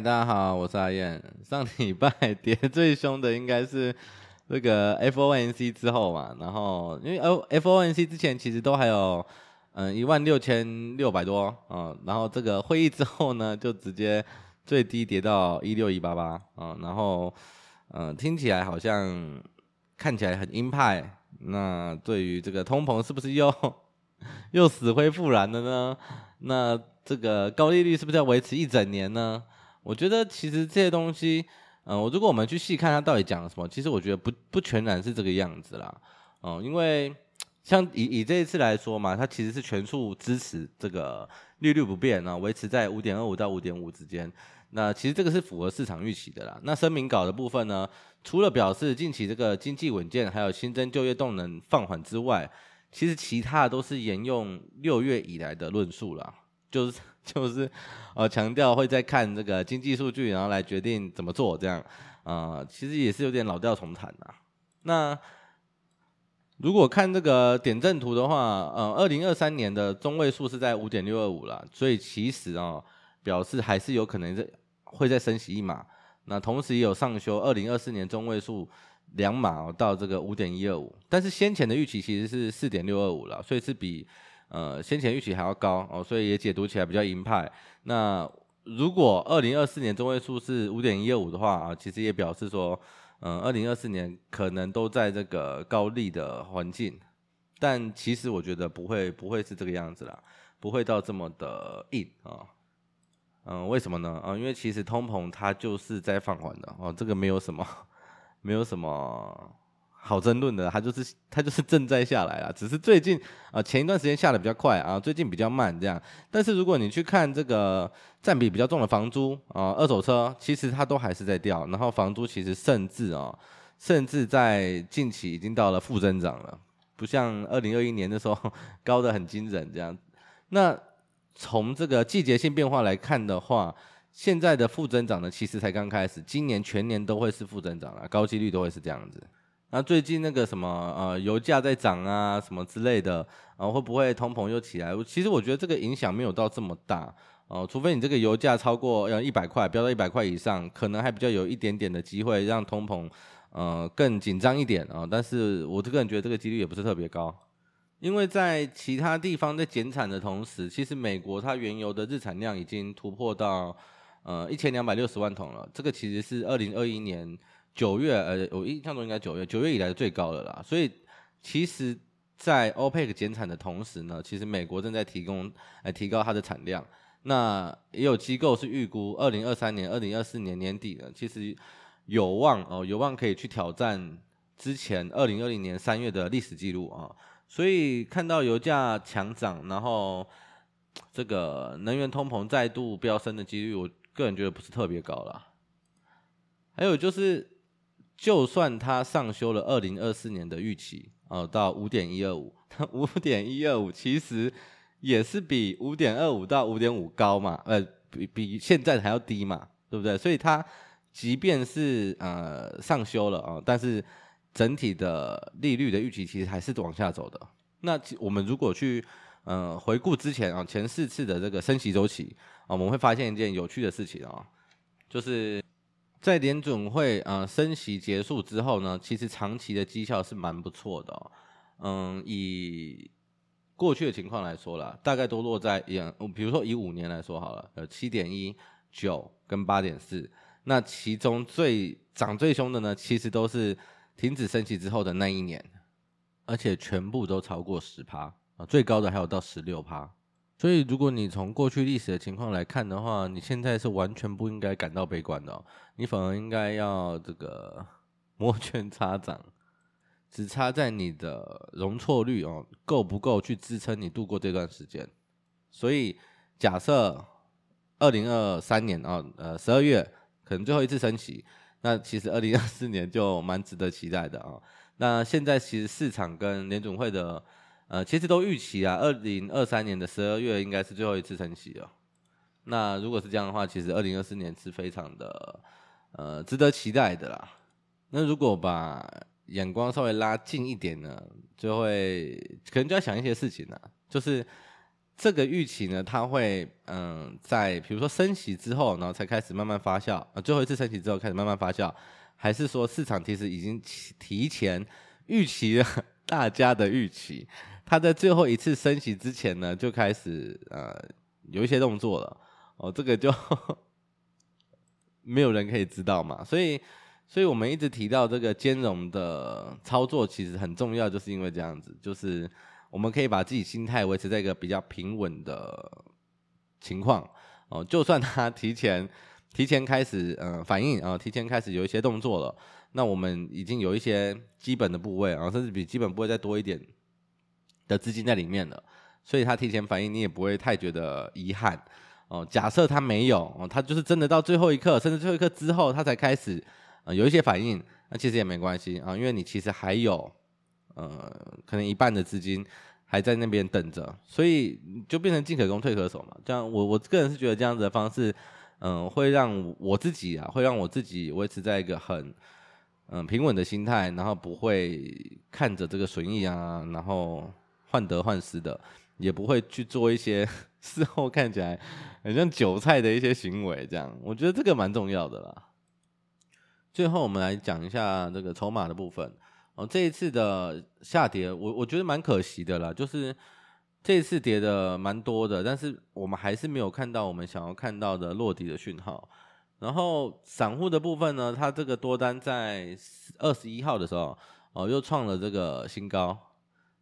大家好，我是阿燕。上礼拜跌最凶的应该是这个 F O N C 之后嘛，然后因为 FONC 之前其实都还有嗯一万六千六百多嗯，然后这个会议之后呢，就直接最低跌到一六一八八嗯，然后嗯听起来好像看起来很鹰派，那对于这个通膨是不是又 又死灰复燃了呢？那这个高利率是不是要维持一整年呢？我觉得其实这些东西，嗯、呃，如果我们去细看它到底讲了什么，其实我觉得不不全然是这个样子啦，哦、呃，因为像以以这一次来说嘛，它其实是全数支持这个利率不变啊，维持在五点二五到五点五之间。那其实这个是符合市场预期的啦。那声明稿的部分呢，除了表示近期这个经济稳健，还有新增就业动能放缓之外，其实其他的都是沿用六月以来的论述啦，就是。就是，呃，强调会再看这个经济数据，然后来决定怎么做，这样，呃，其实也是有点老调重弹呐。那如果看这个点阵图的话，呃，二零二三年的中位数是在五点六二五了，所以其实啊，表示还是有可能会会再升息一码。那同时也有上修二零二四年中位数两码到这个五点一二五，但是先前的预期其实是四点六二五了，所以是比。呃，先前预期还要高哦，所以也解读起来比较鹰派。那如果二零二四年中位数是五点一二五的话啊，其实也表示说，嗯、呃，二零二四年可能都在这个高利的环境。但其实我觉得不会，不会是这个样子啦，不会到这么的硬啊。嗯、为什么呢？啊、因为其实通膨它就是在放缓的哦，这个没有什么，没有什么。好争论的，它就是它就是正在下来啊，只是最近啊、前一段时间下的比较快啊，最近比较慢这样。但是如果你去看这个占比比较重的房租啊、二手车其实它都还是在掉，然后房租其实甚至啊、甚至在近期已经到了负增长了，不像二零二一年的时候 高得很惊人这样。那从这个季节性变化来看的话，现在的负增长呢，其实才刚开始，今年全年都会是负增长了，高几率都会是这样子。那最近那个什么呃油价在涨啊什么之类的啊会不会通膨又起来？其实我觉得这个影响没有到这么大哦，除非你这个油价超过要一百块，飙到一百块以上，可能还比较有一点点的机会让通膨呃更紧张一点啊。但是我这个人觉得这个几率也不是特别高，因为在其他地方在减产的同时，其实美国它原油的日产量已经突破到呃一千两百六十万桶了，这个其实是二零二一年。九月，呃，我印象中应该九月，九月以来的最高的啦。所以，其实，在 OPEC 减产的同时呢，其实美国正在提供，来提高它的产量。那也有机构是预估，二零二三年、二零二四年年底呢，其实有望哦，有望可以去挑战之前二零二零年三月的历史记录啊。所以，看到油价强涨，然后这个能源通膨再度飙升的几率，我个人觉得不是特别高啦。还有就是。就算它上修了二零二四年的预期，呃，到五点一二五，它五点一二五其实也是比五点二五到五点五高嘛，呃，比比现在还要低嘛，对不对？所以它即便是呃上修了啊，但是整体的利率的预期其实还是往下走的。那我们如果去呃回顾之前啊，前四次的这个升息周期啊，我们会发现一件有趣的事情啊，就是。在联准会啊、呃、升息结束之后呢，其实长期的绩效是蛮不错的哦。嗯，以过去的情况来说啦，大概都落在一样，比如说以五年来说好了，呃，七点一、九跟八点四。那其中最涨最凶的呢，其实都是停止升息之后的那一年，而且全部都超过十趴啊，最高的还有到十六趴。所以，如果你从过去历史的情况来看的话，你现在是完全不应该感到悲观的，你反而应该要这个 摩拳擦掌，只差在你的容错率哦够不够去支撑你度过这段时间。所以，假设二零二三年啊，呃，十二月可能最后一次升息，那其实二零二四年就蛮值得期待的啊。那现在其实市场跟联准会的。呃，其实都预期啊，二零二三年的十二月应该是最后一次升息了。那如果是这样的话，其实二零二四年是非常的呃值得期待的啦。那如果把眼光稍微拉近一点呢，就会可能就要想一些事情了，就是这个预期呢，它会嗯，在比如说升息之后，然后才开始慢慢发酵啊，最后一次升息之后开始慢慢发酵，还是说市场其实已经提前预期了大家的预期，他在最后一次升息之前呢，就开始呃有一些动作了哦，这个就没有人可以知道嘛，所以所以我们一直提到这个兼容的操作其实很重要，就是因为这样子，就是。我们可以把自己心态维持在一个比较平稳的情况哦，就算他提前提前开始呃反应啊，提前开始有一些动作了，那我们已经有一些基本的部位啊，甚至比基本部位再多一点的资金在里面了，所以他提前反应，你也不会太觉得遗憾哦。假设他没有哦，他就是真的到最后一刻，甚至最后一刻之后，他才开始呃有一些反应，那其实也没关系啊，因为你其实还有。呃，可能一半的资金还在那边等着，所以就变成进可攻退可守嘛。这样，我我个人是觉得这样子的方式，嗯、会让我自己啊，会让我自己维持在一个很嗯、平稳的心态，然后不会看着这个损益啊，然后患得患失的，也不会去做一些 事后看起来很像韭菜的一些行为。这样，我觉得这个蛮重要的啦。最后，我们来讲一下这个筹码的部分。哦，这一次的下跌，我我觉得蛮可惜的啦，就是这一次跌的蛮多的，但是我们还是没有看到我们想要看到的落地的讯号。然后散户的部分呢，它这个多单在二十一号的时候，哦，又创了这个新高，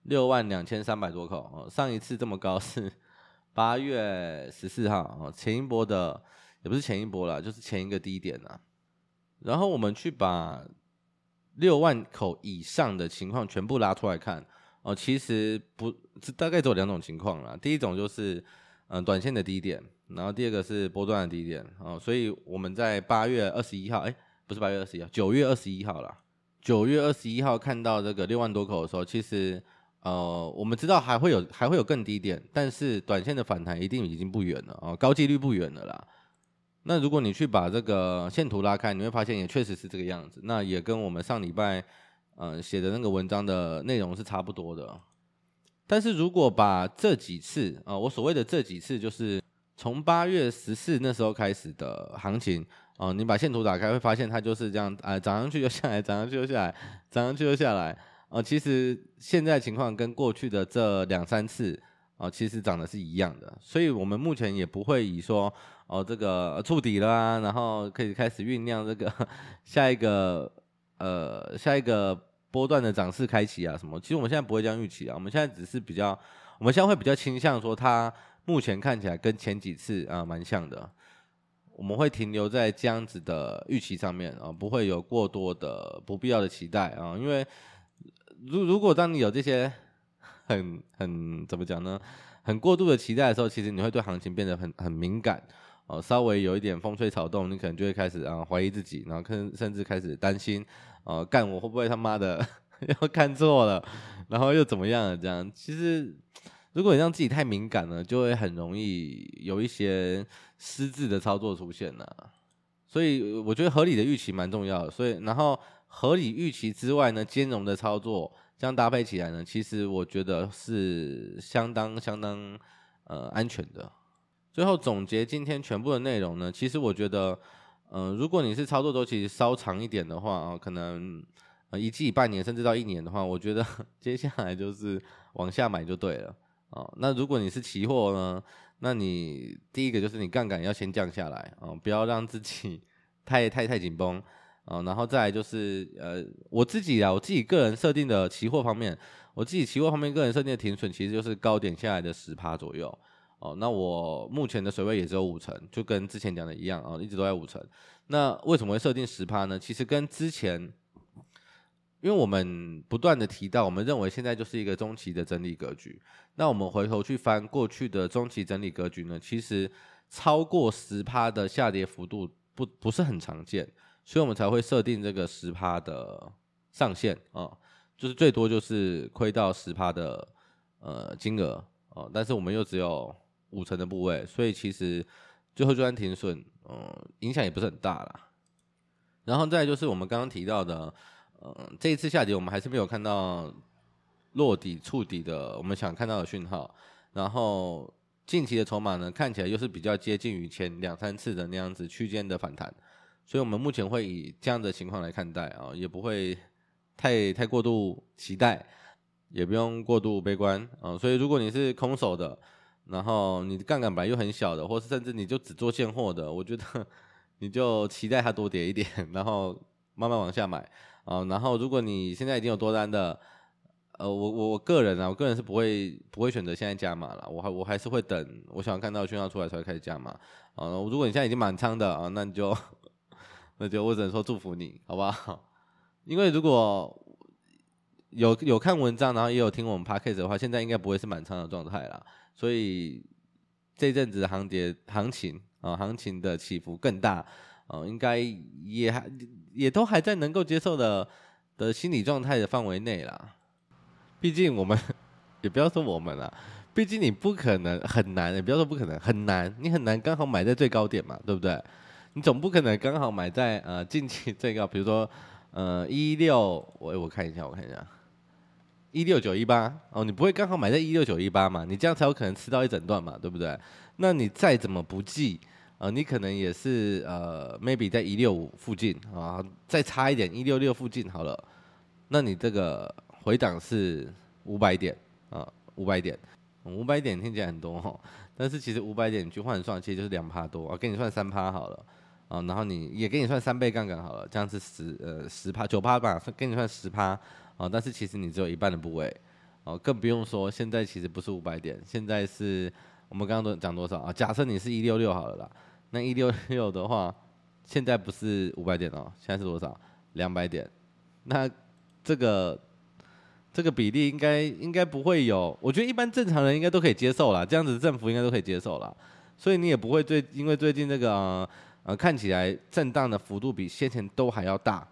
六万两千三百多口。哦，上一次这么高是八月十四号，哦，前一波的也不是前一波啦，就是前一个低点啦。然后我们去把。六万口以上的情况全部拉出来看哦，其实不，大概只有两种情况啦。第一种就是嗯短线的低点，然后第二个是波段的低点哦。所以我们在八月二十一号，哎，不是八月二十一号，九月二十一号啦。九月二十一号看到这个六万多口的时候，其实呃我们知道还会有还会有更低点，但是短线的反弹一定已经不远了哦，高几率不远了啦。那如果你去把这个线图拉开，你会发现也确实是这个样子。那也跟我们上礼拜嗯写的那个文章的内容是差不多的。但是如果把这几次啊、我所谓的这几次，就是从八月十四那时候开始的行情哦、你把线图打开，会发现它就是这样啊，涨、上去又下来，涨上去又下来，涨上去又下来。哦、呃，其实现在情况跟过去的这两三次啊、其实涨的是一样的。所以我们目前也不会以说。哦，这个触底了，然后可以开始酝酿这个 下一个呃下一个波段的涨势开启啊什么？其实我们现在不会这样预期啊，我们现在只是比较，我们现在会比较倾向说它目前看起来跟前几次啊蛮像的，我们会停留在这样子的预期上面啊，不会有过多的不必要的期待啊，因为如如果当你有这些很很怎么讲呢，很过度的期待的时候，其实你会对行情变得很很敏感。哦，稍微有一点风吹草动，你可能就会开始啊怀疑自己，然后甚甚至开始担心，哦、呃，干我会不会他妈的 要看错了，然后又怎么样了？这样其实，如果你让自己太敏感了，就会很容易有一些失智的操作出现了。所以我觉得合理的预期蛮重要的。所以，然后合理预期之外呢，兼容的操作这样搭配起来呢，其实我觉得是相当相当呃安全的。最后总结今天全部的内容呢，其实我觉得，呃，如果你是操作周期稍长一点的话啊，可能呃一季、半年甚至到一年的话，我觉得 接下来就是往下买就对了啊。那如果你是期货呢，那你第一个就是你杠杆要先降下来啊，不要让自己 太太太紧绷啊。然后再来就是呃，我自己啊，我自己个人设定的期货方面，我自己期货方面个人设定的停损其实就是高点下来的十趴左右。哦，那我目前的水位也只有五成，就跟之前讲的一样啊，一直都在五成。那为什么会设定十趴呢？其实跟之前，因为我们不断的提到，我们认为现在就是一个中期的整理格局。那我们回头去翻过去的中期整理格局呢，其实超过十趴的下跌幅度不不是很常见，所以我们才会设定这个十趴的上限啊，就是最多就是亏到十趴的呃金额哦，但是我们又只有。五成的部位，所以其实最后就算停损，嗯，影响也不是很大啦。然后再就是我们刚刚提到的，嗯，这一次下跌我们还是没有看到落底触底的我们想看到的讯号。然后近期的筹码呢，看起来又是比较接近于前两三次的那样子区间的反弹，所以我们目前会以这样的情况来看待啊，也不会太太过度期待，也不用过度悲观啊。所以如果你是空手的，然后你的杠杆本来又很小的，或是甚至你就只做现货的，我觉得 你就期待它多跌一点，然后慢慢往下买啊。然后如果你现在已经有多单的。呃，我我我个人啊，我个人是不会不会选择现在加码了，我还我还是会等，我想要看到讯号出来才会开始加码。啊，如果你现在已经满仓的啊，那你就那就我只能说祝福你，好不好？因为如果有有看文章，然后也有听我们 podcast 的话，现在应该不会是满仓的状态了。所以这阵子行跌行情啊，行情的起伏更大啊，应该也还也都还在能够接受的的心理状态的范围内啦。毕竟我们也不要说我们了，毕竟你不可能很难，也不要说不可能很难，你很难刚好买在最高点嘛，对不对？你总不可能刚好买在呃近期最高，比如说呃一六，我我看一下，我看一下一六九一八哦，你不会刚好买在一六九一八嘛？你这样才有可能吃到一整段嘛，对不对？那你再怎么不济，呃，你可能也是呃 maybe 在一六五附近啊，再差一点一六六附近好了，那你这个。回档是五百点啊，五百点，五百点听起来很多哈，但是其实五百点去换算，其实就是两趴多啊，给你算三趴好了啊，然后你也给你算三倍杠杆好了，这样是十呃十趴九趴吧，给你算十趴啊，但是其实你只有一半的部位哦，更不用说现在其实不是五百点，现在是我们刚刚都讲多少啊？假设你是一六六好了啦，那一六六的话，现在不是五百点哦，现在是多少？两百点，那这个。这个比例应该应该不会有，我觉得一般正常人应该都可以接受啦，这样子政府应该都可以接受啦，所以你也不会最因为最近这个呃，呃看起来震荡的幅度比先前都还要大，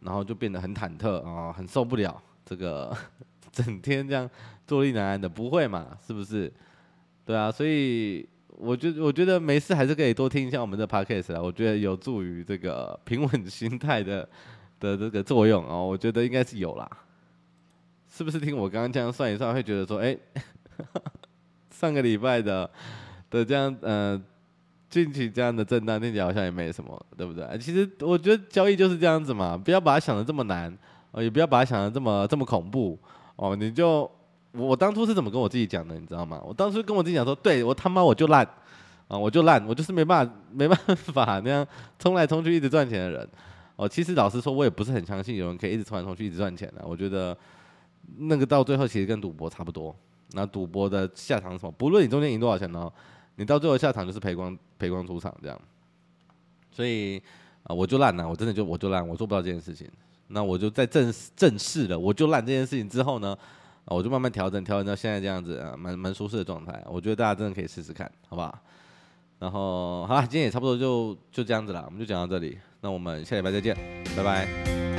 然后就变得很忐忑啊、很受不了这个 整天这样坐立难安的，不会嘛？是不是？对啊，所以我觉得我觉得没事还是可以多听一下我们的 podcast 啦，我觉得有助于这个平稳心态的的这个作用哦，我觉得应该是有啦。是不是听我刚刚这样算一算，会觉得说，哎，上个礼拜的的这样，呃，近期这样的震荡，听起来好像也没什么，对不对？其实我觉得交易就是这样子嘛，不要把它想的这么难，哦，也不要把它想的这么这么恐怖，哦，你就我当初是怎么跟我自己讲的，你知道吗？我当初跟我自己讲说，对我他妈我就烂，啊，我就烂，我就是没办法没办法那样冲来冲去一直赚钱的人，哦，其实老实说，我也不是很相信有人可以一直冲来冲去一直赚钱的，我觉得。那个到最后其实跟赌博差不多，那赌博的下场是什么？不论你中间赢多少钱呢，你到最后下场就是赔光赔光出场这样。所以啊，我就烂了，我真的就我就烂，我做不到这件事情。那我就在正正式的我就烂这件事情之后呢，我就慢慢调整调整到现在这样子啊，蛮蛮舒适的状态。我觉得大家真的可以试试看，好不好？然后好了，今天也差不多就就这样子了，我们就讲到这里。那我们下礼拜再见，拜拜。